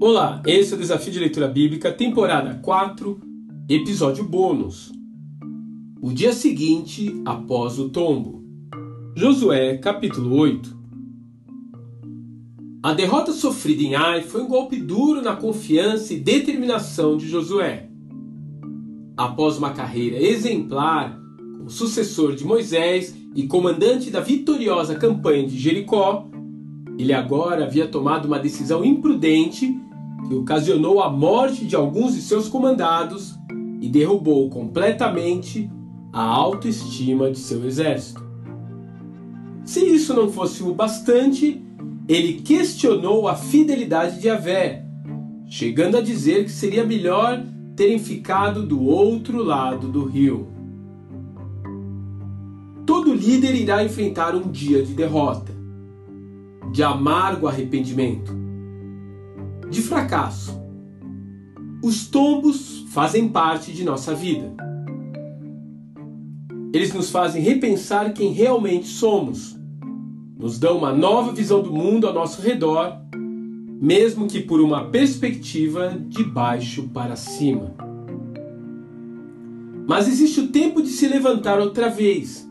Olá, esse é o Desafio de Leitura Bíblica, temporada 4, episódio bônus. O dia seguinte após o tombo. Josué, capítulo 8. A derrota sofrida em Ai foi um golpe duro na confiança e determinação de Josué. Após uma carreira exemplar como sucessor de Moisés e comandante da vitoriosa campanha de Jericó, ele agora havia tomado uma decisão imprudente que ocasionou a morte de alguns de seus comandados e derrubou completamente a autoestima de seu exército. Se isso não fosse o bastante, ele questionou a fidelidade de Avé, chegando a dizer que seria melhor terem ficado do outro lado do rio. Líder irá enfrentar um dia de derrota, de amargo arrependimento de fracasso. Os tombos fazem parte de nossa vida. Eles nos fazem repensar quem realmente somos, nos dão uma nova visão do mundo ao nosso redor, mesmo que por uma perspectiva de baixo para cima. Mas existe o tempo de se levantar outra vez,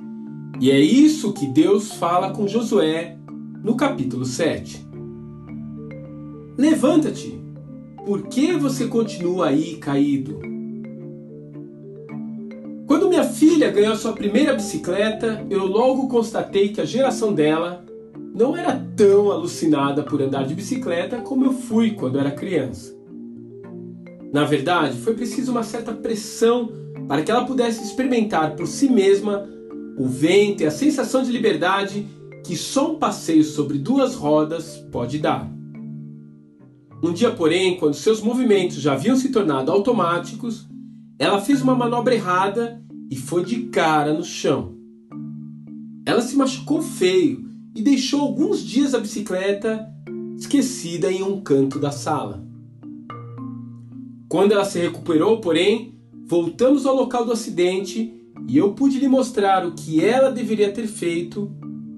e é isso que Deus fala com Josué no capítulo 7. Levanta-te! Por que você continua aí caído? Quando minha filha ganhou sua primeira bicicleta, eu logo constatei que a geração dela não era tão alucinada por andar de bicicleta como eu fui quando era criança. Na verdade, foi preciso uma certa pressão para que ela pudesse experimentar por si mesma o vento e a sensação de liberdade que só um passeio sobre duas rodas pode dar. Um dia, porém, quando seus movimentos já haviam se tornado automáticos, ela fez uma manobra errada e foi de cara no chão. Ela se machucou feio e deixou alguns dias a bicicleta esquecida em um canto da sala. Quando ela se recuperou, porém, voltamos ao local do acidente e eu pude lhe mostrar o que ela deveria ter feito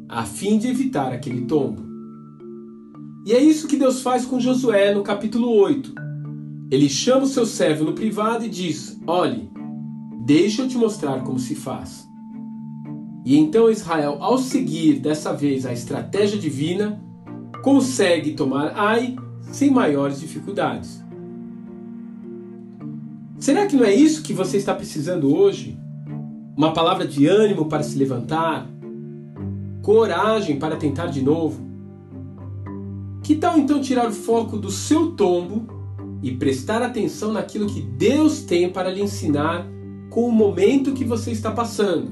a fim de evitar aquele tombo. E é isso que Deus faz com Josué no capítulo 8. Ele chama o seu servo no privado e diz: Olhe, deixa eu te mostrar como se faz. E então Israel, ao seguir dessa vez a estratégia divina, consegue tomar Ai sem maiores dificuldades. Será que não é isso que você está precisando hoje? Uma palavra de ânimo para se levantar? Coragem para tentar de novo? Que tal então tirar o foco do seu tombo e prestar atenção naquilo que Deus tem para lhe ensinar com o momento que você está passando?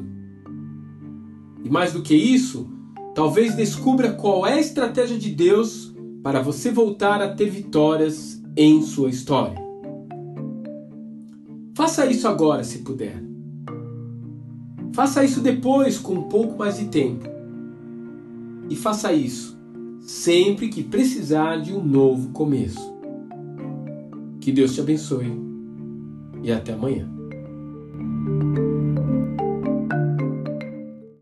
E mais do que isso, talvez descubra qual é a estratégia de Deus para você voltar a ter vitórias em sua história. Faça isso agora, se puder. Faça isso depois, com um pouco mais de tempo. E faça isso sempre que precisar de um novo começo. Que Deus te abençoe e até amanhã.